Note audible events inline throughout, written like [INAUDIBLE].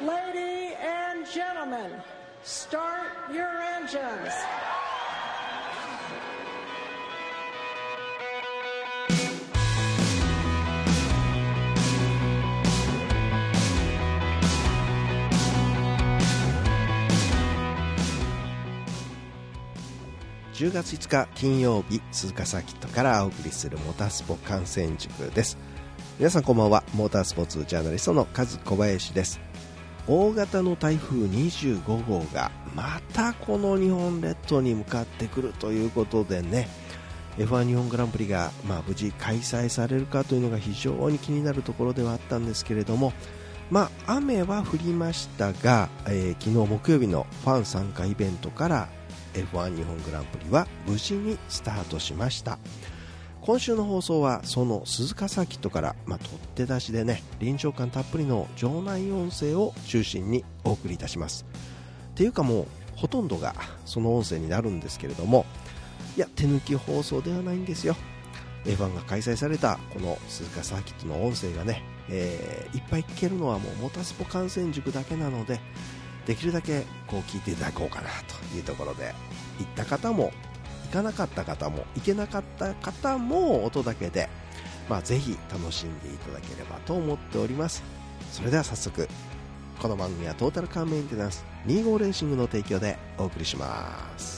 Lady and gentlemen, start your engines. 10月5日金曜日鈴鹿サーキットからお送りするモータースポ観戦塾です皆さんこんばんはモータースポーツジャーナリストのカズ小林です大型の台風25号がまたこの日本列島に向かってくるということでね F1 日本グランプリが、まあ、無事開催されるかというのが非常に気になるところではあったんですけれども、まあ、雨は降りましたが、えー、昨日木曜日のファン参加イベントから F1 日本グランプリは無事にスタートしました。今週の放送はその鈴鹿サーキットから、まあ、取っ手出しでね臨場感たっぷりの場内音声を中心にお送りいたします。っていうかもうほとんどがその音声になるんですけれどもいや手抜き放送ではないんですよ。F1 が開催されたこの鈴鹿サーキットの音声がね、えー、いっぱい聞けるのはもうモタスポ観戦塾だけなのでできるだけこう聞いていただこうかなというところで行った方もかなかった方も行けなかった方も音だけで、まあ、ぜひ楽しんでいただければと思っております。それでは早速この番組はトータルカーメンテナンス25レーシングの提供でお送りします。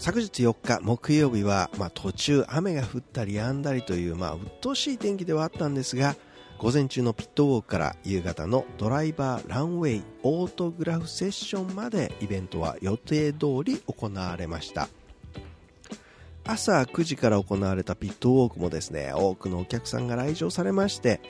昨日4日木曜日は、まあ、途中雨が降ったり止んだりという、まあ、鬱陶しい天気ではあったんですが午前中のピットウォークから夕方のドライバーランウェイオートグラフセッションまでイベントは予定通り行われました朝9時から行われたピットウォークもですね多くのお客さんが来場されまして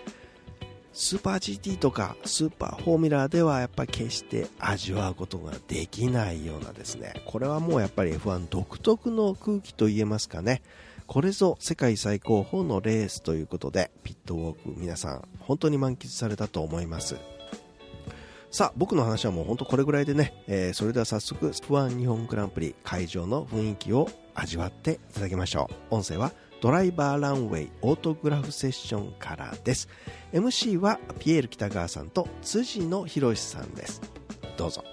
スーパー GT とかスーパーフォーミュラーではやっぱり決して味わうことができないようなですね。これはもうやっぱり F1 独特の空気と言えますかね。これぞ世界最高峰のレースということでピットウォーク皆さん本当に満喫されたと思います。さあ僕の話はもう本当これぐらいでね、えー、それでは早速 F1 日本グランプリ会場の雰囲気を味わっていただきましょう。音声はドライバーランウェイオートグラフセッションからです。MC はピエール北川さんと辻野博さんです。どうぞ。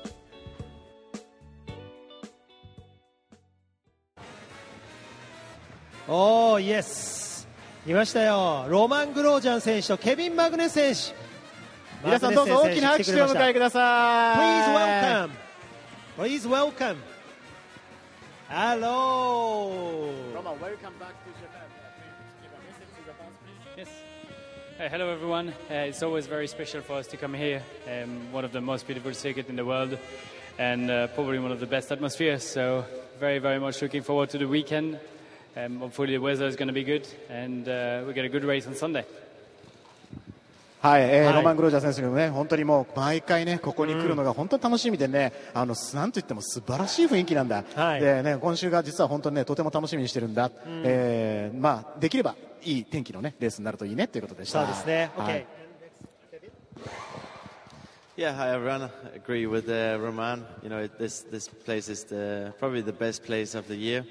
おーイエスいましたよ。ロマン・グロージャン選手とケビン・マグネス選手。皆さんどうぞ大きな拍手をお迎えください。Please welcome. Please welcome. Hello. Roman welcome back to Japan Uh, hello, everyone. Uh, it's always very special for us to come here. Um, one of the most beautiful circuits in the world, and uh, probably one of the best atmospheres. So, very, very much looking forward to the weekend. Um, hopefully, the weather is going to be good, and uh, we get a good race on Sunday. はい、えーはい、ロマン・グロージャー選手がね、本当にもう毎回ね、ここに来るのが本当に楽しみでね、うん、あの、なんといっても素晴らしい雰囲気なんだ。はい、でね、今週が実は本当にね、とても楽しみにしてるんだ。うん、えー、まあ、できればいい天気のね、レースになるといいねということでした。そうですね。はい Yeah, hi everyone. I agree with uh, Roman. You know, this this place is the, probably the best place of the year,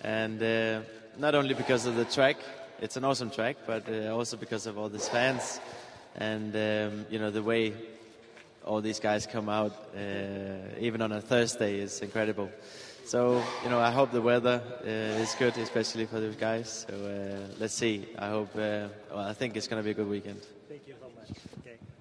and uh, not only because of the track, it's an awesome track, but uh, also because of all these fans, and um, you know the way all these guys come out, uh, even on a Thursday, is incredible. So, you know, I hope the weather uh, is good, especially for those guys. So, uh, let's see. I hope, uh, well, I think it's going to be a good weekend. Thank you so much.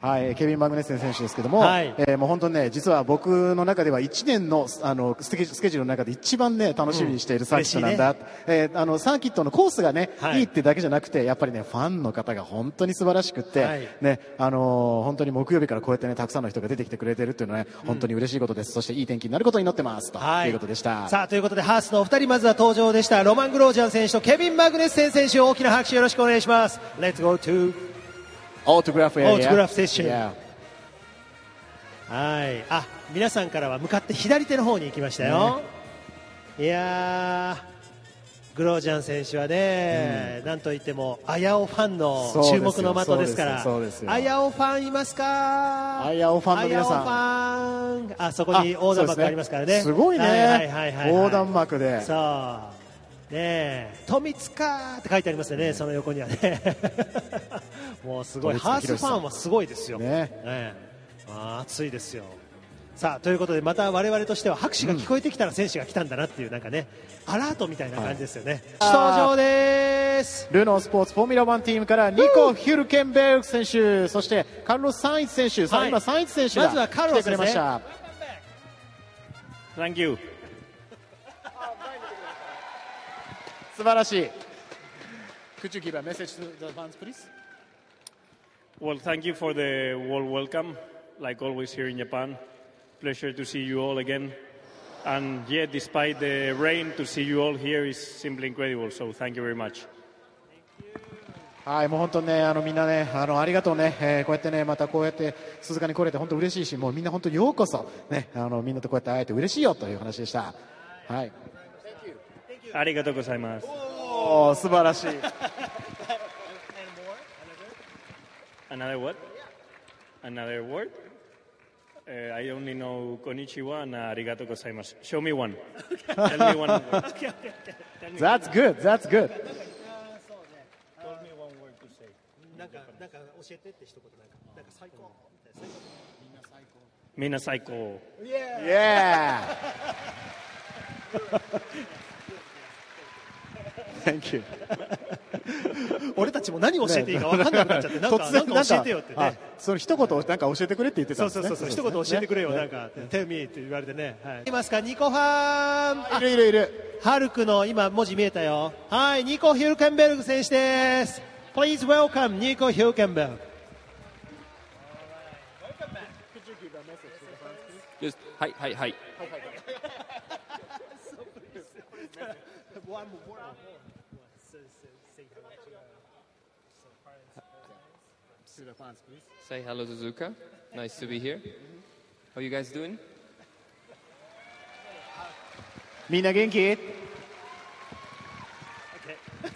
はい、ケビン・マグネッセン選手ですけども、はい、えー、もう本当にね、実は僕の中では1年のあのスケジュールの中で一番ね、楽しみにしているサーキットなんだ、うんね、えー、あのサーキットのコースがね、はい、いいってだけじゃなくて、やっぱりね、ファンの方が本当に素晴らしくて、はい、ね、あのー、本当に木曜日からこうやってね、たくさんの人が出てきてくれてるっていうのはね、本当に嬉しいことです。うん、そしていい天気になることを祈ってます。ということでした。さあ、ということで、ハースのお二人、まずは登場でした。ロマン・グロージャン選手とケビン・マグネッセン選手、大きな拍手よろしくお願いします。Let's go to オートグラフエリア。オートグラフセッション。Yeah. はい。あ皆さんからは向かって左手の方に行きましたよ、ね、いやグロージャン選手はね、うん、なんといってもアヤオファンの注目の的ですから。アヤオファンいますか？アヤオファンの皆さん。あそこに横断幕ありますからね。すごいね、横断幕で。そう。ね富塚って書いてありますよね、その横にはねもうすごいハースファンはすごいですよ。ね。ね熱いですよ。さあということでまた我々としては拍手が聞こえてきたら選手が来たんだなっていうなんかねアラートみたいな感じですよね、はい、登場です。ルノースポーツフォーミュラ1チームからニコ・ヒュルケンベルグ選手そしてカルロス・サンイチ選手、はい、今サンイチ選手がまずはカルロス、ね、素晴らしい。Could you give a message to the fans, please? Well, thank you for the warm welcome, like always here in Japan. Pleasure to see you all again. And yet, despite the rain, to see you all here is simply incredible. So, thank you very much. はい、もう本当ね、あのみんなね、あのありがとうね、えー、こうやってね、またこうやって鈴鹿に来れて本当嬉しいし、もうみんな本当ようこそね、あのみんなとこうやって会えて嬉しいよという話でした。はい。ありがとうございます。おお、素晴らしい。Another what? Another word? Uh, I only know konnichiwa and arigato gozaimasu. Show me one. Tell me one word. [LAUGHS] okay, okay, okay. That's good. That's good. Tell me one word to say. なんかなんか教えてって一言なんかなんか最高みんな最高。Yeah. Yeah. Thank [LAUGHS] you. [LAUGHS] 俺たちも何教えていいか分かんなくなっちゃって、なんかなんか教えてよってね。その一言なんか教えてくれって言ってたんですね。そうそうそう、一言教えてくれよ、なんか、tell me って言われてね。はい。いますか、ニコファン。いるいるいる。ハルクの今文字見えたよ。はい、ニコヒルケンベルグ選手です。Please welcome ニコヒルケンベルグ。はいはいはい。Say hello to Zuka. Nice to be here. How you guys doing? みんな元気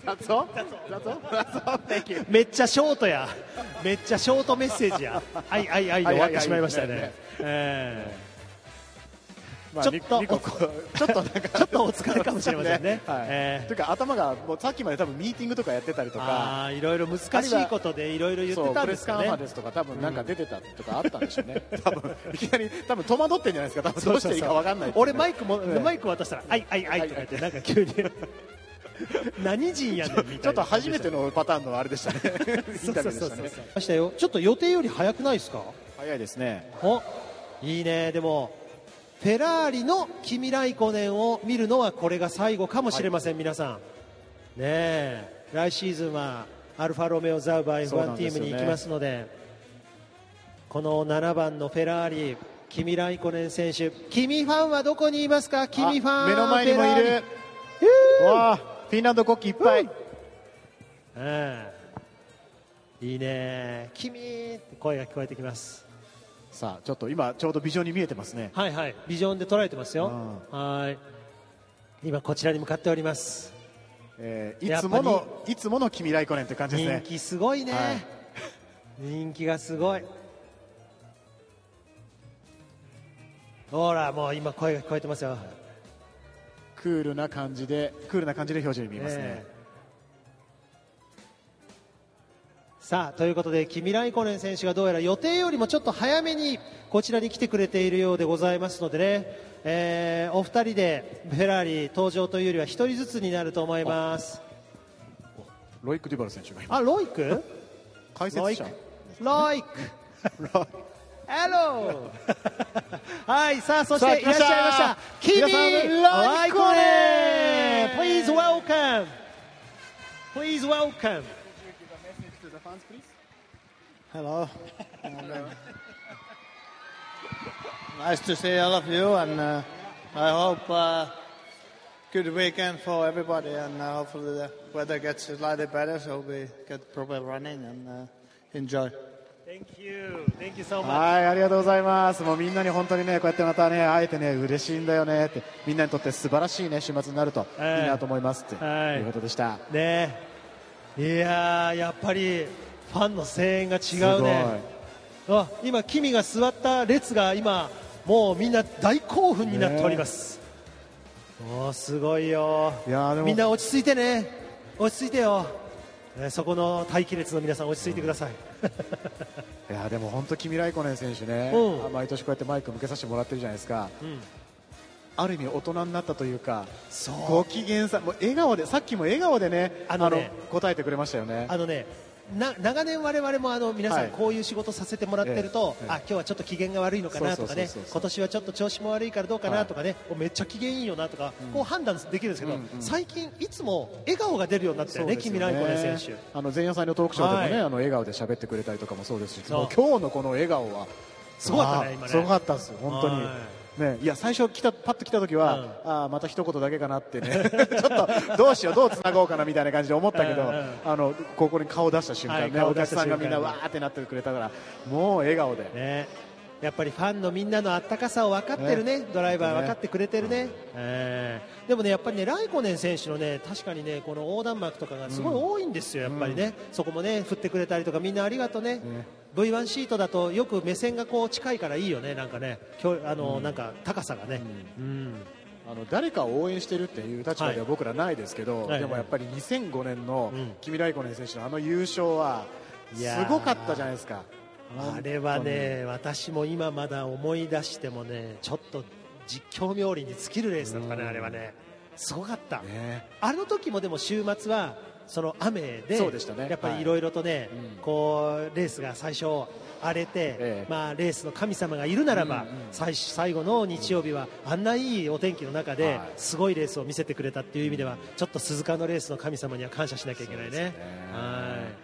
That's all? That's all? That's all? Thank you. めっちゃショートや。めっちゃショートメッセージや。はいはいはいで終わってしまいましたね。えーまあ、ちょっと [LAUGHS] ちょっとなんかちょっとお疲れかもしれませんね。はいえー、というか頭がもうさっきまで多分ミーティングとかやってたりとか、いろいろ難しいことでいろいろ言ってたんですかね。プレスカンファですとか多分なんか出てたとかあったんでしょうね。多分いきなり多分戸惑ってんじゃないですか。多分どうしていいかわかんない、ね、俺マイクも、マイク渡したらあいあいあいとか言ってなんか急に。何人やねん [LAUGHS] ちょっと初めてのパターンのあれでしたね。インタビューでしたね。したよ。ちょっと予定より早くないですか？早いですね。お、いいね。でもフェラーリのキミライコネンを見るのはこれが最後かもしれません、はい、皆さん、ね、来シーズンはアルファロメオ・ザウバー F1 チームに行きますのでこの7番のフェラーリキミライコネン選手君ファンはどこにいますか？君ファン目の前にもいる。わフィンランド国旗いっぱい、うん、いいね。君って声が聞こえてきますさあちょっと今ちょうどビジョンに見えてますね。はいはい。ビジョンで捉えてますよ、うん、はい。今こちらに向かっております、えー、いつものいつもの君ライコネンという感じですね。人気すごいね、はい、[LAUGHS] 人気がすごい。ほらもう今声が聞こえてますよ。クールな感じでクールな感じで表情に見えますね、えさあということでキミライコネン選手がどうやら予定よりもちょっと早めにこちらに来てくれているようでございますのでね、えー、お二人でフェラーリ登場というよりは一人ずつになると思います。ロイク・デュバル選手が今あロイク？解説者。ロイク。ロイク。Hello! はい、さあ、そしていらっしゃいました。キミライコネン Please welcome! Please welcome! Hello. and, uh, nice to see all of you, and uh, I hope uh, good weekend for everybody, and uh, hopefully the weather gets slightly better so we get proper running and uh, enjoy. Thank you. Thank you so much. はい、ありがとうございます。もうみんなに本当にね、こうやってまたね、会えてね、嬉しいんだよねって、みんなにとって素晴らしいね、週末になるといいなと思いますって、はい、いうことでした。ねいややっぱりファンの声援が違うね。あ今、君が座った列が今もうみんな大興奮になっております、おすごいよ。いやみんな落ち着いてね。落ち着いてよ、えそこの待機列の皆さん落ち着いてください。いやでも本当、君ライコネン選手ね、うん、毎年こうやってマイク向けさせてもらってるじゃないですか、うん、ある意味大人になったというかご機嫌さもう笑顔でさっきも笑顔でねあのね答えてくれましたよね。あのねな長年、我々もあの皆さんこういう仕事させてもらってると、あ今日はちょっと機嫌が悪いのかなとかね今年はちょっと調子も悪いからどうかなとかね、めっちゃ機嫌いいよなとか、こう判断できるんですけど、最近いつも笑顔が出るようになったよね、君ライコネ選手。あの前夜祭のトークショーでもね、あの笑顔で喋ってくれたりとかもそうですし今日のこの笑顔はすごかったね今ね。すごかったです本当に。ね、いや最初来たパッと来た時は、うん、あまた一言だけかなってね。[LAUGHS] ちょっとどうしようどうつなごうかなみたいな感じで思ったけど、うん、あのここに顔を出した瞬間ね、はい、お客さんがみんなわーってなってくれたからもう笑顔で。ねやっぱりファンのみんなのあったかさを分かってるね、ねドライバー分かってくれてるね、えー、でもねやっぱりねライコネン選手のね確かにねこの横断幕とかがすごい多いんですよ、やっぱりね、そこもね振ってくれたりとかみんなありがとうね。ね V1 シートだとよく目線がこう近いからいいよね、なんかね、あの、うん、なんか高さがね。うん、うん。あの誰かを応援してるっていう立場では僕らないですけど、はい、でもやっぱり2005年の君ライコネン選手のあの優勝はすごかったじゃないですか。あれはね、私も今まだ思い出してもね、ちょっと実況冥利に尽きるレースだったね、あれはね。すごかった、ね、あの時もでも週末はその雨で、ね、やっぱりいろいろとね、はい、こうレースが最初荒れて、ええ、まあ、レースの神様がいるならば、うんうん、最最後の日曜日はあんないいお天気の中で、すごいレースを見せてくれたっていう意味ではちょっと鈴鹿のレースの神様には感謝しなきゃいけないね。ね。はい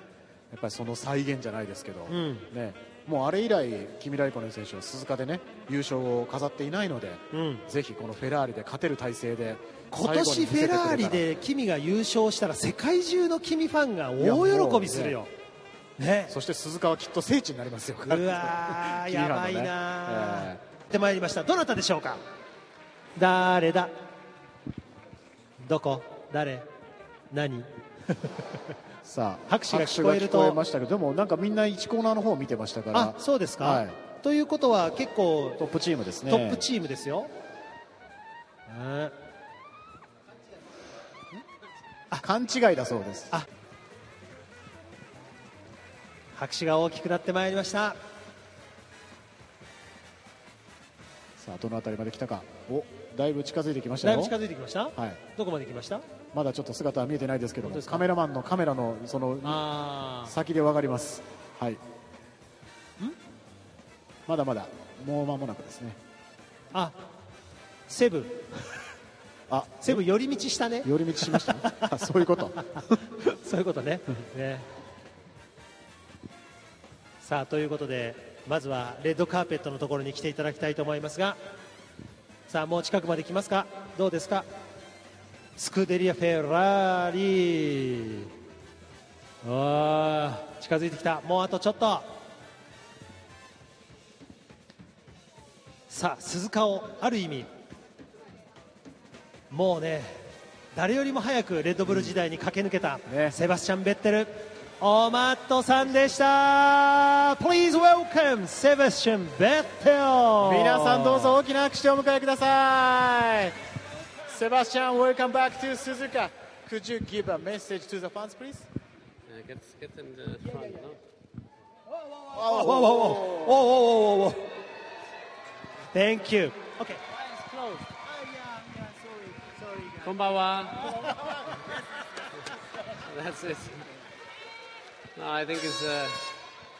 やっぱりその再現じゃないですけど、うん、ね、もうあれ以来、キミ・ライコネン選手は鈴鹿でね優勝を飾っていないので、うん、ぜひこのフェラーリで勝てる体制で今年フェラーリで君が優勝したら世界中の君ファンが大喜びするよ。ね、そして鈴鹿はきっと聖地になりますよ。うわー、[LAUGHS] やばいな、えー、で参りました。どなたでしょうか？誰だ？どこ？誰？何？さあ拍手が聞こえると。ましたけどでもなんかみんな1コーナーの方を見てましたから。あそうですか、はい、ということは結構トップチームですね。トップチームですよ、勘違いだそうです。あ拍手が大きくなってまいりましたさあどの辺りまで来たか。おだいぶ近づいてきましたよ。だいぶ近づいてきました？はい。どこまで来ました？まだちょっと姿は見えてないですけどもカメラマンのカメラのその先で分かります。はい。まだまだもう間もなくですね。あセブ。あ。セブ寄り道したね。寄り道しましたそういうこと。[LAUGHS] そういうことね。ね。さあということでまずはレッドカーペットのところに来ていただきたいと思いますがさあもう近くまで来ますか？どうですか？スクデリア・フェラーリあ近づいてきた。もうあとちょっと。さあ鈴鹿をある意味もうね誰よりも早くレッドブル時代に駆け抜けた、ね、セバスチャン・ベッテルオマットさんでした Please welcome セバスチャン・ベッテル皆さんどうぞ大きな拍手をお迎えください Sebastian, welcome back to Suzuka. Could you give a message to the fans, please? Uh, get, get in the front, no? Whoa, whoa, whoa, whoa, whoa, whoa, whoa. Thank you. Okay. Eyes closed. Oh, yeah, yeah, sorry, sorry, guys. Konbawa. That's it. No, I think it's uh,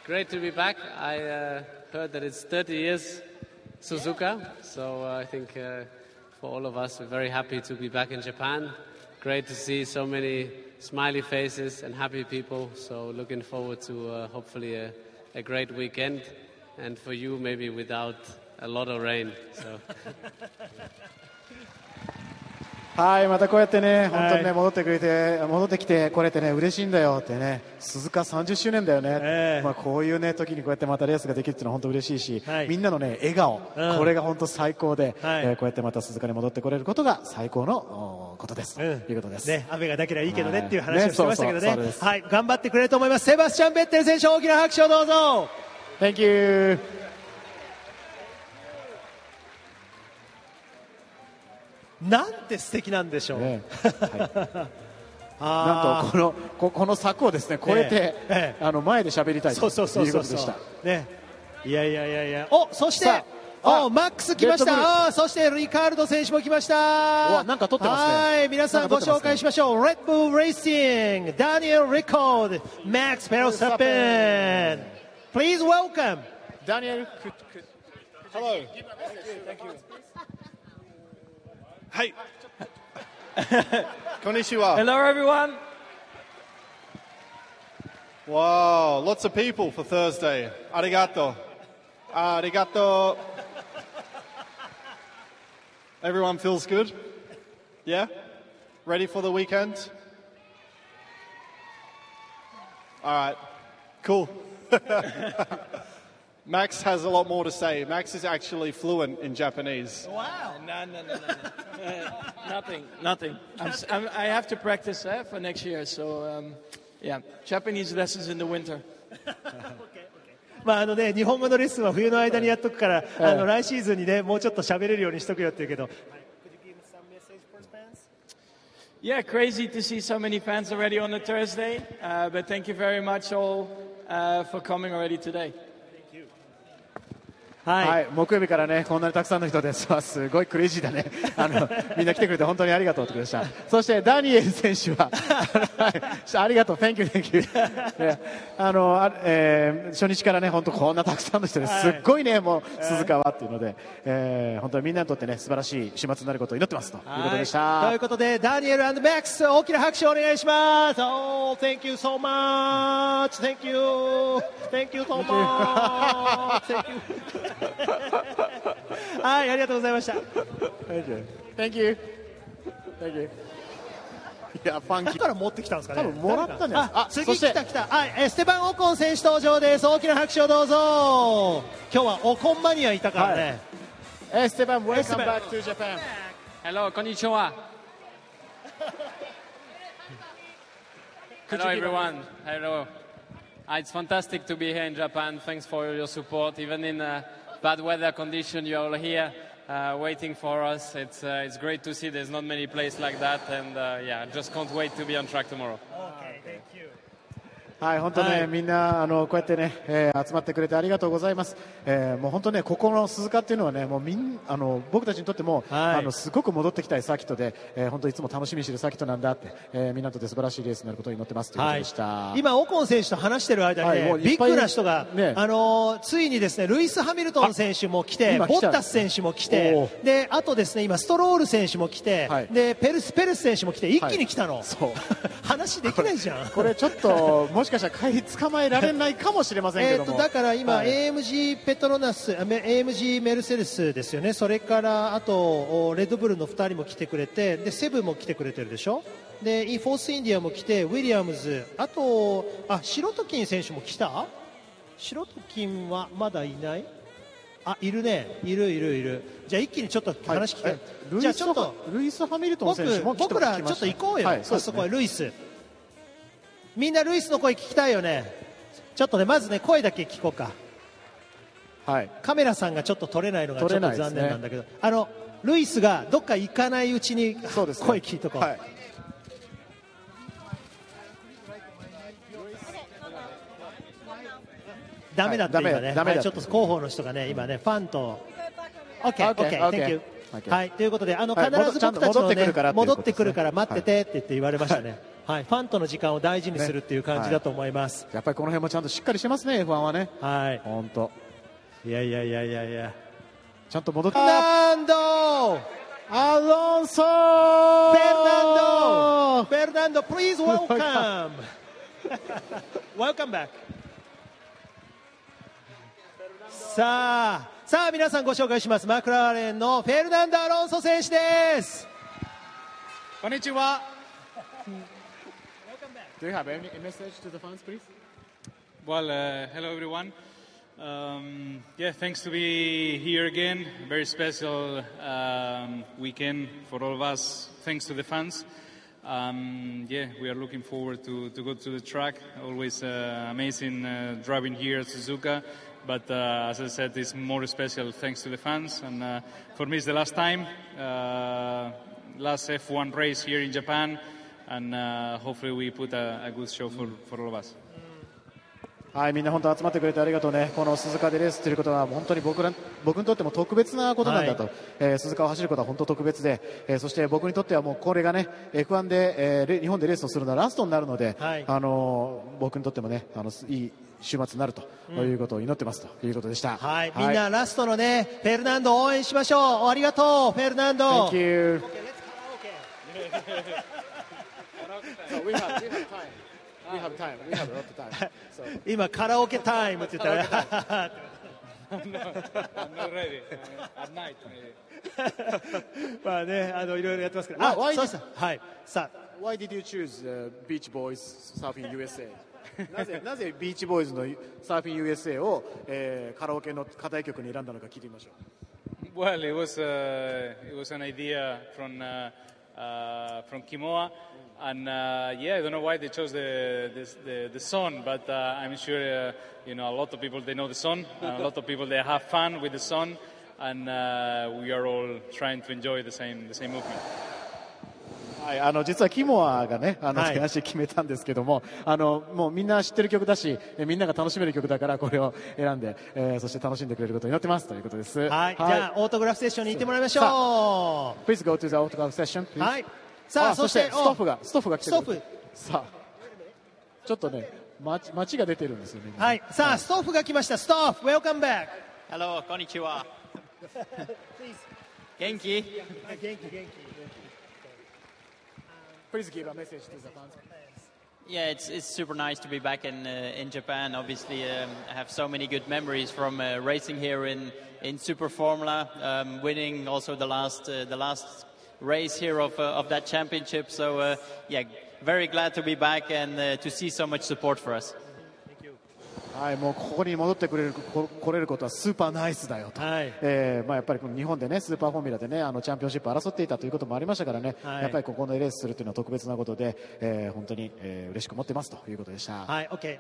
great to be back. I uh, heard that it's 30 years Suzuka, so uh, I think uh, for all of us. We're very happy to be back in Japan. Great to see so many smiley faces and happy people. So looking forward to uh, hopefully a, a, great weekend, and for you maybe without a lot of rain. So. [LAUGHS] はい、またこうやってね、本当にね、戻ってくれて、戻ってきてこれてね、嬉しいんだよってね、鈴鹿30周年だよね、えー、まあこういうね、時にこうやってまたレースができるっていうのは本当嬉しいし、はい、みんなのね、笑顔、うん、これが本当最高で、はい、えー、こうやってまた鈴鹿に戻ってこれることが最高のことです、うん、ということです。ね、雨がなければいいけどねっていう話をしてましたけどね、ねはい、頑張ってくれると思います。セバスチャン・ベッテル選手、大きな拍手をどうぞ。Thank you. なんて素敵なんでしょう、ね。[LAUGHS] はい、なんとこのここの柵をですね越えて、ええ、あの前で喋りたいということでした。ね、いやいやいやいや、おそしておマックス来ました。あそしてリカルド選手も来ました。なんか取ってますね。はい皆さんご紹介しましょう、レッドブルレーシングダニエル・リコードマックス・ペロサペン Please welcome Daniel Hello Hey. [LAUGHS] Konnichiwa. Hello, everyone. Wow, lots of people for Thursday. Arigato. Arigato. Everyone feels good? Yeah? Ready for the weekend? All right, cool. [LAUGHS] Max has a lot more to say. Max is actually fluent in Japanese. Wow. No, no, no, no. no. uh, [LAUGHS] nothing, nothing. I'm, I'm, i have to practice uh, for next year. So, um, yeah, Japanese lessons in the winter. [LAUGHS] まああのね、日本語のレッスンは冬の間にやっとくから、あの来シーズンにね、もうちょっと喋れるようにしとくよって言うけど。Yeah, crazy to see so many fans already on the Thursday. Uh, but thank you very much all uh, for coming already today. はい、はい、木曜日からねこんなにたくさんの人です [LAUGHS] すごいクレイジーだね。[LAUGHS] あのみんな来てくれて本当にありがとうということでした。[LAUGHS] そしてダニエル選手はありがとう。Thank you Thank you. あのあ、えー、初日からね本当こんなたくさんの人ですっごいねもう鈴川っていうので、えー、本当にみんなにとってね素晴らしい週末になることを祈ってますと。い。うことでした、ということでダニエルマックス大きな拍手をお願いします。Oh thank you so much. Thank you. Thank you so much. Thank you はい、ありがとうございました。Thank you. Thank you. Thank you. いや、ファンキー。から持ってきたんですかね。多分もらったんじゃないですか。あ、次来た来た。はい、エステバン・オコン選手登場です。大きな拍手をどうぞ。今日はオコンマニアいたからね。エステバン、welcome back to Japan. Hello, こんにちは。Hello everyone. Hello. It's fantastic to be here in Japan. Thanks for your support, even in. Uh, bad weather condition, you're all here uh, waiting for us. It's, uh, it's great to see there's not many places like that, and uh, yeah, I just can't wait to be on track tomorrow. Okay. はい、本当ね、はい、みんなあのこうやってね、えー、集まってくれてありがとうございます。えー、もう本当ね、ここの鈴鹿っていうのはね、もうみんあの僕たちにとっても、はい、あのすごく戻ってきたいサーキットで、えー、本当いつも楽しみにしているサーキットなんだって、えー、みんなとて素晴らしいレースになることを祈ってますということでした。はい、今オコン選手と話している間にね、はい、ビッグな人が、ね、あのついにですね、ルイスハミルトン選手も来て、ボッタス選手も来て、であとですね、今ストロール選手も来て、でペルスペルス選手も来て一気に来たの。[LAUGHS] 話できないじゃん。これちょっともしかしたら帰りつかまえられないかもしれませんけども。えとだから今、はい、AMG ペトロナス AMG メルセデスですよね。それからあとレッドブルの2人も来てくれてでセブンも来てくれてるでしょ？でフォースインディアも来てウィリアムズあとあシロトキン選手も来た？シロトキンはまだいない？あいるね。いるいるいる。じゃあ一気にちょっと話聞きはい、じゃあちょっとルイス・ハミルトン選手も僕らちょっと行こうよ、はい、あそこはルイスみんなルイスの声聞きたいよね。ちょっとねまずね声だけ聞こうか。はい。カメラさんがちょっと撮れないのがちょっと残念なんだけど、ね、あのルイスがどっか行かないうちに声聞いとこう、はい、ダメだって今ね、はい、ちょっと広報の人がね今ねファンと。OK OK Thank you はい、ということで、あの必ず僕たちの、ね、戻ってくるから待っててって言って言われましたね。はい、ファンとの時間を大事にするっていう感じだと思います、ね。はい、やっぱりこの辺もちゃんとしっかりしてますね F1 はね。はい。本当いやいやいやいやいや。ちゃんと戻ってナンド!アロンソ!フェルナンド!フェルナンド please welcome! [LAUGHS] Welcome back. さあさあ皆さんご紹介します。マクラーレンのフェルナンド・アロンソ選手です。こんにちは Do you have any message to the fans, please? Well, uh, hello everyone. Um, yeah, thanks to be here again. Very special um, weekend for all of us. Thanks to the fans. Um, yeah, we are looking forward to, to go to the track. Always uh, amazing uh, driving here at Suzuka. But uh, as I said, it's more special thanks to the fans. And uh, for me, it's the last time. Uh, last F1 race here in Japan, and uh, hopefully we put a, a good show for, for all of us. はい、みんな本当集まってくれてありがとうね。この鈴鹿でレースということは本当に僕ら僕にとっても特別なことなんだと、はい、えー、鈴鹿を走ることは本当特別で、えー、そして僕にとってはもうこれがね F1 で、えー、日本でレースをするのはラストになるので、はい、あのー、僕にとってもねあのいい週末になるということを祈ってますということでした。はい、はい、みんなラストのねフェルナンドを応援しましょう。ありがとうフェルナンド。We have, we have time. We have time. We have a lot of time. So. 今カラオケタイムって言ったら I'm not, I'm not ready. At night, maybe. まあね、あのいろいろやってますけど。あ、why そうさはい。さあ。Why did you choose、uh, Beach Boys Surfing USA? なぜなぜビーチボーイズのサーフィン USA を、えー、カラオケの課題曲に選んだのか聞いてみましょう。Well, it was, uh, it was an idea from, uh, uh, from Kimoa. and uh, yeah, I don't know why they chose the the, the, the song, but uh, I'm sure uh, you know a lot of people they know the song, [LAUGHS] and a lot of people they have fun with the song, and uh, we are all trying to enjoy the same the same movement. はい、あの実はキモアがね、あの、はい、手足決めたんですけども、あのもうみんな知ってる曲だし、みんなが楽しめる曲だからこれを選んで、えー、そして楽しんでくれることに祈ってますということです。はい、はい、じゃあオートグラフセッションに行ってもらいましょう。Please go to the autograph session. Please. はい。さあそしてストッフがストッフが来てストッフ。さあちょっとね街街が出てるんですよね。はい。さあストッフが来ました。ストッフ Welcome back. Hello こんにちは。[LAUGHS] 元気？元気元気。Please give a message to the fans Yeah, it's, it's super nice to be back in uh, in Japan. Obviously, um, I have so many good memories from uh, racing here in, in Super Formula, um, winning also the last uh, the last race here of, uh, of that championship. So, uh, yeah, very glad to be back and uh, to see so much support for us. はい、もうここに戻ってくれるこ来れることはスーパーナイスだよと、はい、えー、まあ、やっぱり日本でねスーパーフォーミュラでねあのチャンピオンシップ争っていたということもありましたからね、はい、やっぱりここでレースするというのは特別なことで、えー、本当に、えー、嬉しく思ってますということでした。はい、OK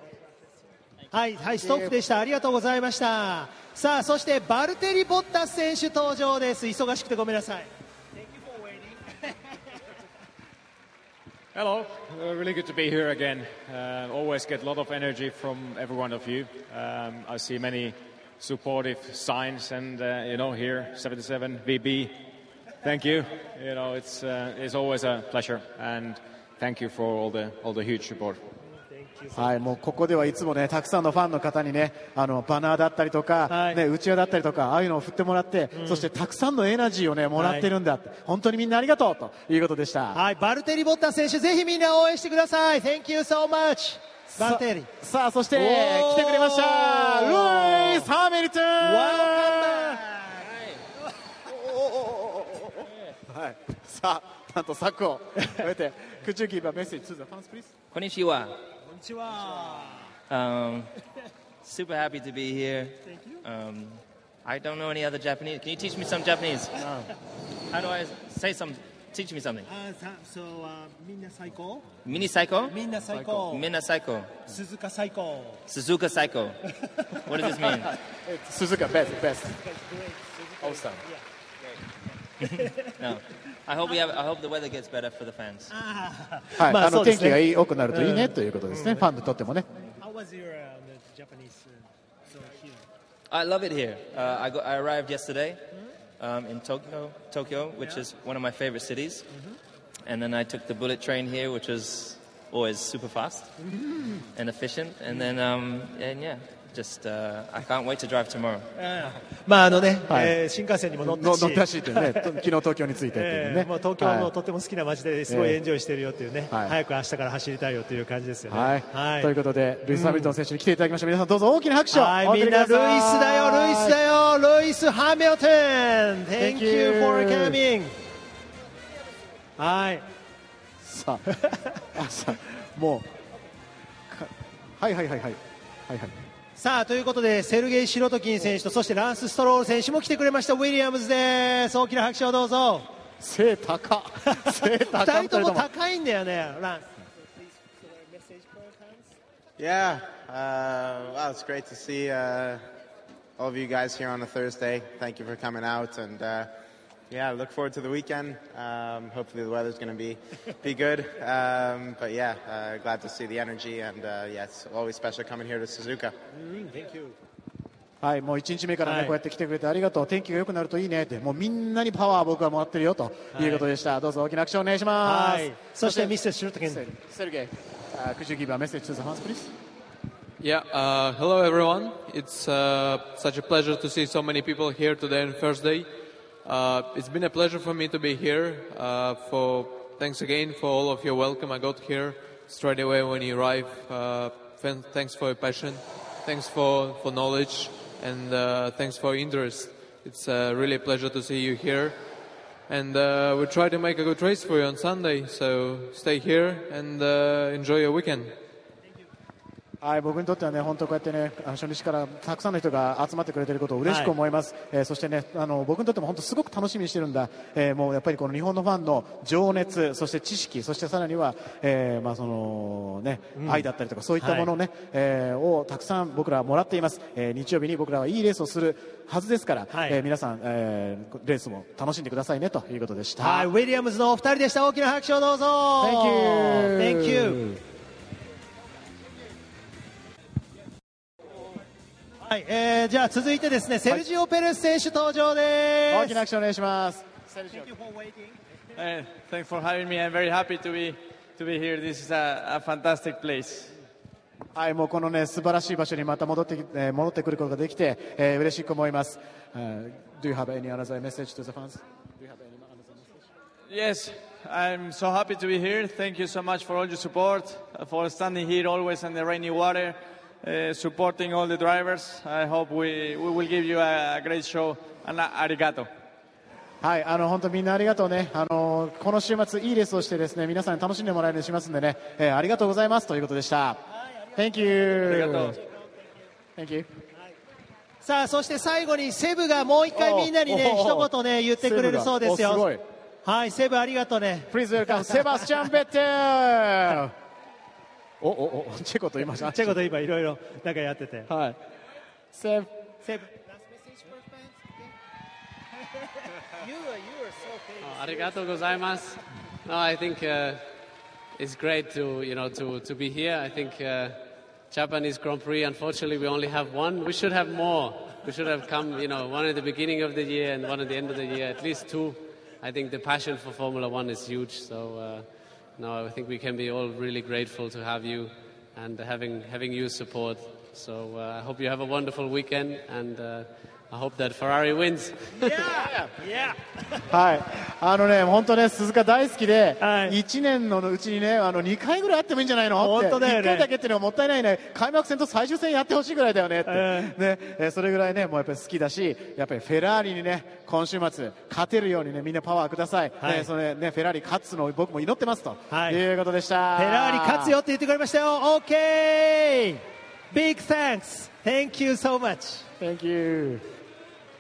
はい、はい、ストップでした。ありがとうございました。さあ、そしてバルテリ・ボッタス選手登場です。忙しくてごめんなさい。Hello, uh, really good to be here again. Uh, always get a lot of energy from every one of you. Um, I see many supportive signs, and uh, you know, here 77 VB. Thank you. You know, it's uh, it's always a pleasure, and thank you for all the all the huge support. はい、もうここではいつもね、たくさんのファンの方にね、あのバナーだったりとか、はい、ね、うちわだったりとか、ああいうのを振ってもらって、うん、そしてたくさんのエナジーをね、もらってるんだ、はい、本当にみんなありがとうということでした。はい、バルテリボッタ選手、ぜひみんな応援してください。Thank you so much. バルテリ。さあ、そして来てくれました。ルイス・ハーメルトン。はい、さあ、なんと柵を終えて、Could you give a message to the fans, please? こんにちは。Um, super happy to be here. Thank you. Um, I don't know any other Japanese. Can you teach me some Japanese? How do I say some? Teach me something. Uh, so, uh, Minna Saiko. Mini Saiko? Minna Saiko. Minna Saiko. Suzuka Saiko. Suzuka Saiko. what does this mean? It's [LAUGHS] Suzuka, best, best. Awesome. Yeah. [LAUGHS] no. I hope we have. I hope the weather gets better for the fans. [LAUGHS] はい、あの天気が良くなるといいねということですね。ファンにとってもね。 How was your uh, Japanese uh, so here? I love it here. Uh, I, got, I arrived yesterday um, in Tokyo, Tokyo, which is one of my favorite cities. And then I took the bullet train here, which was always super fast and efficient. And then, um, and yeah, just uh, I can't wait to drive tomorrow. [LAUGHS] まああのね、はいえー、新幹線にも乗ったし、乗ったしってね、[LAUGHS] 昨日東京に着いてっていうね。えー、もう東京のとても好きな街ですごいエンジョイしてるよっていうね、はい、早く明日から走りたいよという感じですよね。はい。はい、ということでルイス・ハミルトン選手に来ていただきました。皆さんどうぞ大きな拍手をはい、みんなルイスだよ、ルイスだよ、ルイス・ハミルトン。Thank you for coming. はい。さあ、[LAUGHS] さあもうはいはいはいはいはいはい。さあということでセルゲイ・シロトキン選手とそしてランス・ストロール選手も来てくれましたウィリアムズです大きな拍手をどうぞ背高背高2人とも高いんだよねラン Yeah, uh, well, it's great to see uh, all of you guys here on a Thursday. Thank you for coming out, and uh, yeah, look forward to the weekend. Um, hopefully the weather's going to be [LAUGHS] be good. Um, but yeah, uh, glad to see the energy, and uh, yeah, it's always special coming here to Suzuka. Thank you. はい、もう1日目からね、はいこうやって来てくれてありがとう、天気が良くなるといいねって、もうみんなにパワー僕はもらってるよということでした。どうぞ大きな拍手をお願いします。はいそしてミスターシュルトケンセルセルゲイ、uh, could you give a message to the fans, please? Yeah, uh, hello everyone. It's uh, such a pleasure to see so many people here today on first day. Uh, it's been a pleasure for me to be here. Uh, for thanks again for all of your welcome. I got here straight away when you arrived. Uh, thanks for your passion. Thanks for, for knowledge and uh, thanks for your interest. It's uh, really a pleasure to see you here. And uh, we'll try to make a good race for you on Sunday. So stay here and enjoy your weekend. はい、僕にとってはね、本当こうやってね、初日からたくさんの人が集まってくれていることを嬉しく思います。えーそしてね、あの僕にとっても本当すごく楽しみにしてるんだ。えーもうやっぱりこの日本のファンの情熱、そして知識、そしてさらには、えーまあそのね、うん愛だったりとかそういったものをね、えーをたくさん僕らはもらっています。えー日曜日に僕らはいいレースをするはずですから、えー皆さん、えーレースも楽しんでくださいねということでした。はい、ウィリアムズのお二人でした。大きな拍手をどうぞ。Thank you. Thank you. はい、えー、じゃあ続いてですね、セルジオ・ペレス選手登場です。大きな拍手お願いします。Hey, thanks for having me. I'm very happy to be to be here. This is a, a fantastic place. はい、もうこのね素晴らしい場所にまた戻ってき、えー戻ってくることができて、えー嬉しく思います。Uh, do you have any other message to the fans? Do you have any other message? Yes, I'm so happy to be here. Thank you so much for all your support, uh, for standing here always in the rainy water, uh, supporting all the drivers. I hope we, we will give you a, great show. And arigato. はい、あの本当みんなありがとうね。あのこの週末いいレースをしてですね皆さんに楽しんでもらえるようにしますんでね、えーありがとうございますということでした。Thank you. ありがとう。Thank you. さあ、そして最後にセブがもう一回みんなにね、一言ね、言ってくれるそうですよ。すはい、セブありがとうね。Please welcome セバスチャン・ベッテル。おおおチェコと言いました。チェコと今いろいろなんかやってて。はい。セブ。セブ。 Arigato gozaimasu. No, I think uh, it's great to you know to, to be here. I think uh, Japanese Grand Prix. Unfortunately, we only have one. We should have more. We should have come, you know, one at the beginning of the year and one at the end of the year. At least two. I think the passion for Formula One is huge. So uh, no, I think we can be all really grateful to have you and having having you support. So uh, I hope you have a wonderful weekend and. Uh, I hope that Ferrari wins. [LAUGHS] yeah. [LAUGHS] はい、あのね、本当ね、鈴鹿大好きで、1年のうちにね、あの2回ぐらいあってもいいんじゃないの？って、本当だよね1回だけっていうのはもったいないね、開幕戦と最終戦やってほしいぐらいだよねって、ねえーそれぐらいね、もうやっぱり好きだし、やっぱりフェラーリにね、今週末、勝てるようにね、みんなパワーください、はいねそれね、フェラーリ勝つのを僕も祈ってますと、いうことでした。フェラーリ勝つよって言ってくれましたよ。OK! Big thanks! Thank you so much! Thank you!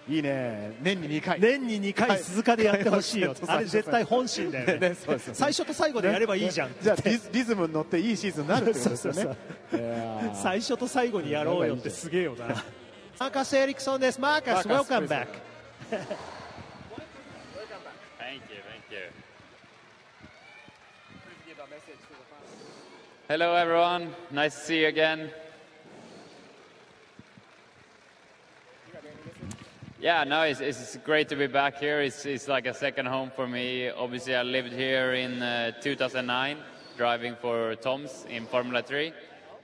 いいね、年に2回。年に2回鈴鹿でやってほしいよ。[LAUGHS] あれ絶対本心だよね最初と最後でやればいいじゃん。じゃあリズムに乗っていいシーズンになるってことですよね [LAUGHS] 最初と最後にやろうよってすげえよな。マーカス・エリクソンです。マーカス、マーカス welcome back. Thank you, thank you. Hello, everyone. Nice to see you again. Yeah, no, it's, it's great to be back here. It's, it's like a second home for me. Obviously, I lived here in uh, 2009, driving for Toms in Formula 3.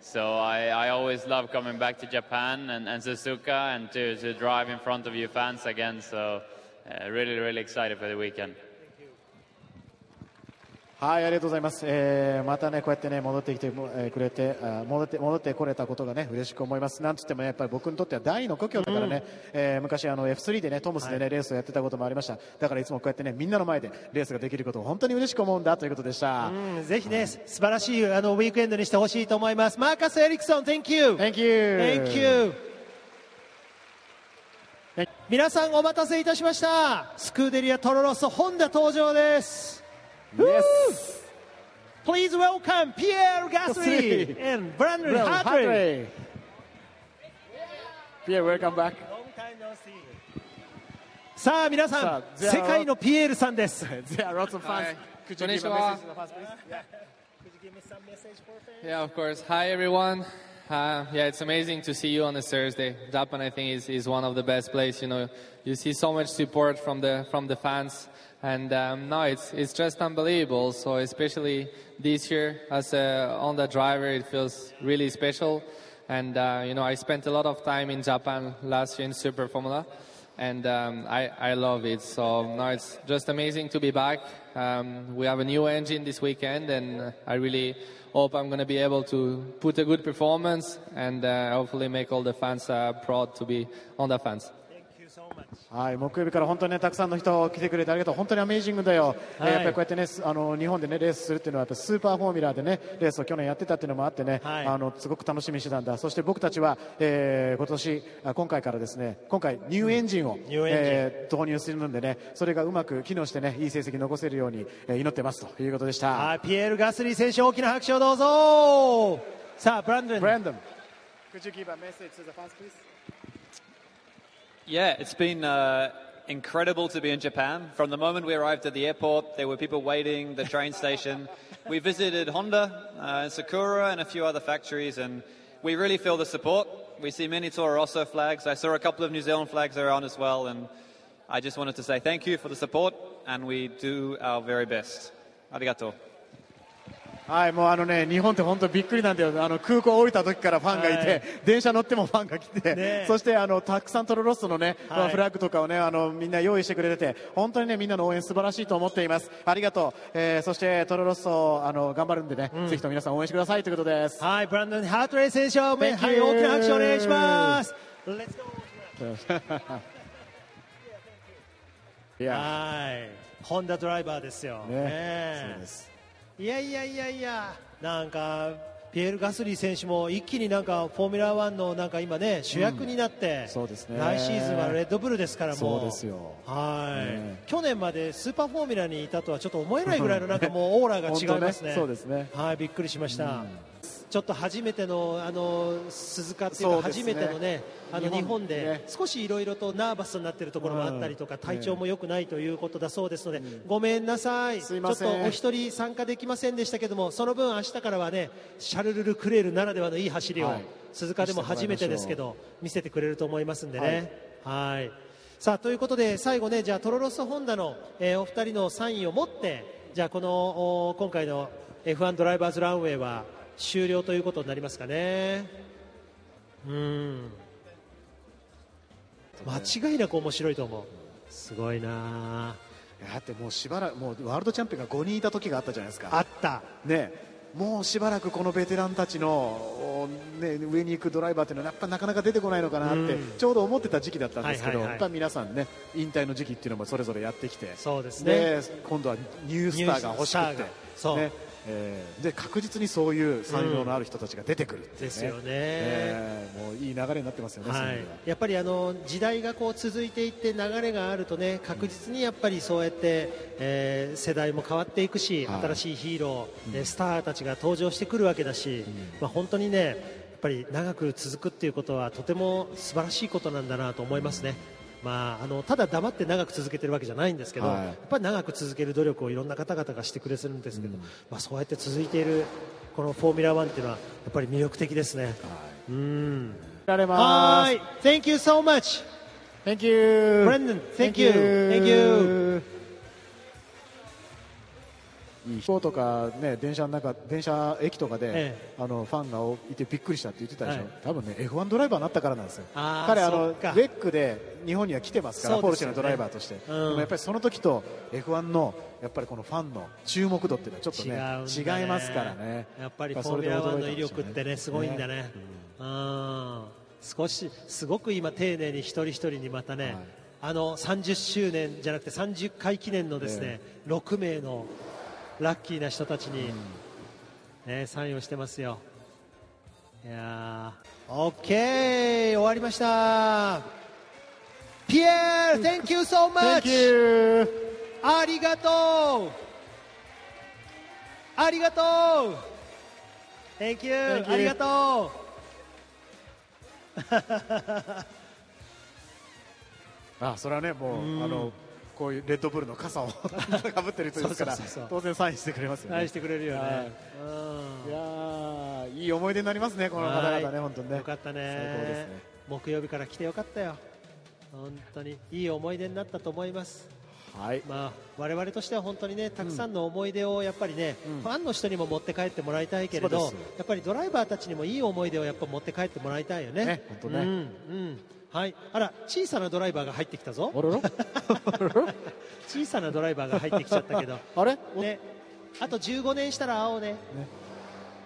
So I, I always love coming back to Japan and, and Suzuka and to, to drive in front of you fans again. So uh, really, really excited for the weekend. はい、ありがとうございます。えーまたね、こうやってね、戻ってきてくれて、あ戻って、戻ってこれたことがね、嬉しく思います。なんつってもね、やっぱり僕にとっては第の故郷だからね、えー昔あの F3 でね、トムスでね、レースをやってたこともありました。だからいつもこうやってね、みんなの前でレースができることを本当に嬉しく思うんだということでした。うんぜひね、素晴らしいあのウィークエンドにしてほしいと思います。マーカス・エリクソン、Thank you! Thank you! Thank you! 皆さんお待たせいたしました。スクーデリア・トロロス、ホンダ登場です。Yes! Please welcome Pierre Gasly and Brandon Brandon Hartley. Hartley. Pierre, welcome back. [LAUGHS] さあ皆さんさあ世界のピエールさんです There are lots of fans. Could you give a Konnichiwa. message to the fans, please? Yeah. Yeah, of course. Hi, everyone. Uh, yeah, it's amazing to see you on this Thursday. Japan, I think, is, is one of the best places. You know, you see so much support from the from the fans, and um, no, it's it's just unbelievable. So especially this year, as a Honda driver, it feels really special. And uh, you know, I spent a lot of time in Japan last year in Super Formula, and um, I, I love it. So now it's just amazing to be back. Um, we have a new engine this weekend, and I really hope I'm going to be able to put a good performance and uh, hopefully make all the fans uh, proud to be Honda fans. はい、木曜日から本当にね、たくさんの人来てくれてありがとう。本当にアメージングだよ。はいえーやっぱりこうやってね、すあの、日本でね、レースするっていうのは、やっぱスーパーフォーミュラーでね、レースを去年やってたっていうのもあってね、はいあの、すごく楽しみにしてたんだ。そして僕たちは、えー今年、あ今回からですね、今回ニューエンジンを、ニューエンジンえー導入するのでね、それがうまく機能してね、いい成績残せるように、えー祈ってますということでした。はいピエール・ガスリー選手大きな拍手をどうぞさあブランドン Brandon, could you give a message to the fans, please? Yeah, it's been uh, incredible to be in Japan. From the moment we arrived at the airport, there were people waiting, the train station. [LAUGHS] We visited Honda, uh, Sakura, and a few other factories, and we really feel the support. We see many Toro Rosso flags. I saw a couple of New Zealand flags around as well, and I just wanted to say thank you for the support, and we do our very best. Arigato. はい、もうあのね、日本って本当びっくりなんだよ。あの空港降りた時からファンがいて、はい。電車乗ってもファンが来て、ねそしてあのたくさんトロロッソのね、はい。まあフラッグとかをね、あのみんな用意してくれてて、本当にねみんなの応援素晴らしいと思っています。ありがとう。えー、そしてトロロッソあの頑張るんでね、ぜひとも皆さん応援してくださいということです。はいブランドン・ハートレイ選手を、はい、大きな拍手をお願いします。[LAUGHS] いや。はい。ホンダドライバーですよ、ねえ。そうです。いやいやいやいや。なんかピエール・ガスリー選手も一気になんかフォーミュラーワンのなんか今ね主役になって、そうですね。来シーズンはレッドブルですからもそうですよ。はい、ね。去年までスーパーフォーミュラにいたとはちょっと思えないぐらいのなんかもうオーラが違いますね。ね。そうですね。はいびっくりしました、ちょっと初めてのあの鈴鹿っていうか初めてのねあの日本でね。少しいろいろとナーバスになっているところもあったりとか、うん。体調も良くないということだそうですので、ごめんなさい。ちょっとお一人参加できませんでしたけどもその分明日からはねシャルル・ル・クレールならではのいい走りを、はい。鈴鹿でも初めてですけど見せてくれると思いますんでね。はい。さあということで最後ねじゃあトロロッソホンダの、えーお二人のサインを持ってじゃあこのお今回の F1 ドライバーズランウェイは終了ということになりますかね。うん。間違いなく面白いと思う。すごいな。だってもうしばらくもうワールドチャンピオンが5人いた時があったじゃないですか。あった。ね、もうしばらくこのベテランたちの、おね、上に行くドライバーっていうのはやっぱなかなか出てこないのかなって、うん。ちょうど思ってた時期だったんですけど、やっぱ皆さんね引退の時期っていうのもそれぞれやってきて。そうですね。今度はニュースターが欲しくて。ねえーで確実にそういう才能のある人たちが出てくるっていうですよね。えーもういい流れになってますよね、はい。やっぱりあの時代がこう続いていって流れがあるとね確実にやっぱりそうやって、えー世代も変わっていくし、はい。新しいヒーロー、えースターたちが登場してくるわけだし、まあ、本当にねやっぱり長く続くっていうことはとても素晴らしいことなんだなと思いますね。まあ、あのただ黙って長く続けてるわけじゃないんですけど、はい。やっぱり長く続ける努力をいろんな方々がしてくれてるんですけど、まあ、そうやって続いているこのフォーミュラー1っていうのはやっぱり魅力的ですね。うん。られます。はい。Thank you so much. Thank you. Brendan Thank you. Thank you. いい飛行とかね電車の中電車駅とかで、えあのファンがいてびっくりしたって言ってたでしょ、はい。多分ね F1 ドライバーになったからなんですよ。彼あのウそっか。ェックで日本には来てますから、ね。ポルシェのドライバーとして、うん。でもやっぱりその時と F1 のやっぱりこのファンの注目度っていうのはちょっと違うんだね。違いますからね。やっぱりフォーミュラー1の威力ってねすごいんだね。うん。少しすごく今丁寧に一人一人にまたね、あの30周年じゃなくて30回記念のですね、6名のラッキーな人たちに、ね、サインをしてますよ。いやー OK 終わりました。ピエール Thank you so much. ありがとう。ありがとう。Thank you, Thank you. ありがとう。[LAUGHS] あそれはねもうあのこういうレッドブルの傘を [LAUGHS] かぶってる人ですから当然サインしてくれますよね。サインしてくれるよね、はい。いやいい思い出になりますねこの方々ね本当にね。よかったね。最高ですね。木曜日から来てよかったよ本当に。いい思い出になったと思います。はい。まあ、我々としては本当にねたくさんの思い出をやっぱりね、うん、ファンの人にも持って帰ってもらいたいけれどやっぱりドライバーたちにもいい思い出をやっぱ持って帰ってもらいたいよね。ね本当ね、うん、うんはい、あら小さなドライバーが入ってきたぞ。[LAUGHS] 小さなドライバーが入ってきちゃったけど。[LAUGHS] あれ？ね、あと15年したら会おうね。ね。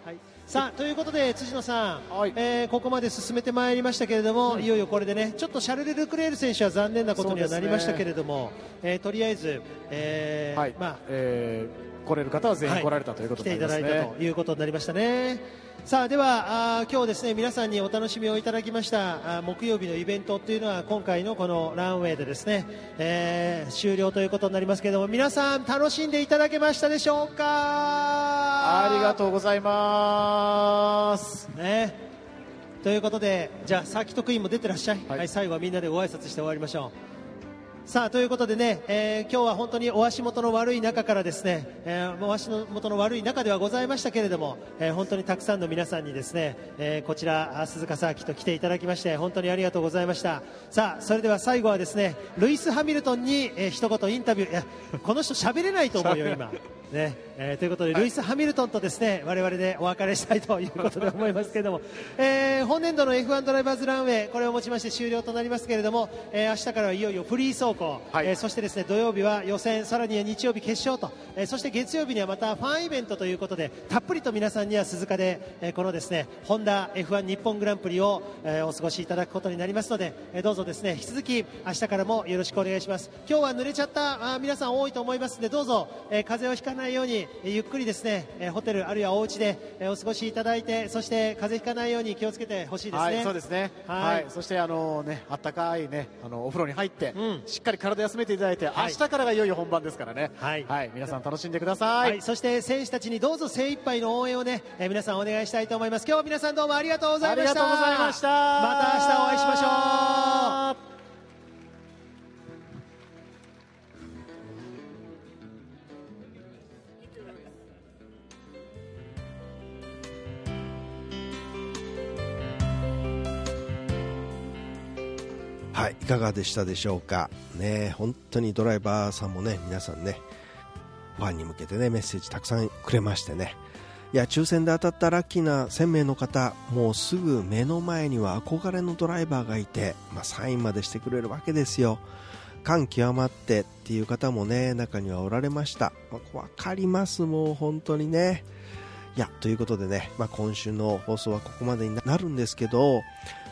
はい。さあということで辻野さん、はい、えー、ここまで進めてまいりましたけれども、うん、いよいよこれでねちょっとシャルル・ルクレール選手は残念なことにはなりましたけれども、ね。えー、とりあえず、えー、はい、まあ、えー、来れる方は全員来られたということになりますね、はい、来ていただいたということになりましたね。さあではあ今日ですね皆さんにお楽しみをいただきましたあ木曜日のイベントというのは今回のこのランウェイでですね、えー、終了ということになりますけれども皆さん楽しんでいただけましたでしょうか？ありがとうございます。ね。ということでじゃあサーキットクイーンも出てらっしゃい、はい、はい、最後はみんなでご挨拶して終わりましょうさあということでね、えー、今日は本当にお足元の悪い中からですね、えー、お足元の悪い中ではございましたけれども、えー、本当にたくさんの皆さんにですね、えー、こちら鈴鹿サーキット来ていただきまして本当にありがとうございました。さあそれでは最後はですねルイス・ハミルトンに、えー、一言インタビューいやこの人喋れないと思うよ今。ねえー、ということで、ルイス・ハミルトンとですね我々でお別れしたいということで思いますけれども、[LAUGHS] えー、本年度の F1 ドライバーズランウェイこれをもちまして終了となりますけれども、えー、明日からはいよいよフリー走行、はい、えー、そしてですね土曜日は予選さらには日曜日決勝と、えー、そして月曜日にはまたファンイベントということでたっぷりと皆さんには鈴鹿で、えー、このですねホンダ F1 日本グランプリを、えー、お過ごしいただくことになりますので、えー、どうぞですね引き続き明日からもよろしくお願いします。今日は濡れちゃったあ皆さん多いと思いますのでどうぞ、えー、風邪をひかないようにゆっくりですね、えー、ホテルあるいはお家で、えー、お過ごしいただいてそして風邪ひかないように気をつけてほしいですね、はい、そうですね。はい、はい、そしてあのねあったかいねあのお風呂に入って、うん、しっかり体休めていただいて、はい、明日からがいよいよ本番ですからね。はい、はい、皆さん楽しんでください、はい、そして選手たちにどうぞ精一杯の応援をね、えー、皆さんお願いしたいと思います。今日は皆さんどうもありがとうございました。ありがとうございました。また明日お会いしましょうはい、いかがでしたでしょうか？ね、本当にドライバーさんもね、皆さんね、ファンに向けてね、メッセージたくさんくれましてね。いや、抽選で当たったラッキーな1000名の方、もうすぐ目の前には憧れのドライバーがいて、まあ、サインまでしてくれるわけですよ。感極まってっていう方もね、中にはおられました。まあ、わかります、もう本当にね。いや、ということでね、まあ、今週の放送はここまでになるんですけど、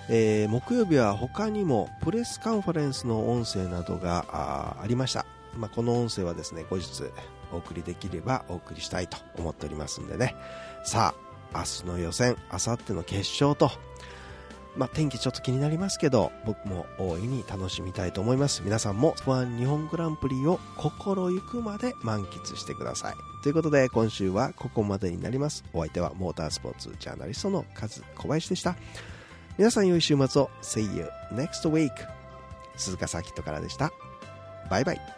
えー、木曜日は他にもプレスカンファレンスの音声などがありました、まあ、この音声はですね後日お送りできればお送りしたいと思っておりますんでね。さあ明日の予選明後日の決勝とまあ、天気ちょっと気になりますけど僕も大いに楽しみたいと思います。皆さんも F1 日本グランプリを心ゆくまで満喫してください。ということで今週はここまでになります。お相手はモータースポーツジャーナリストのカズ小林でした。皆さん良い週末を。See you next week 鈴鹿サーキットからでした。バイバイ。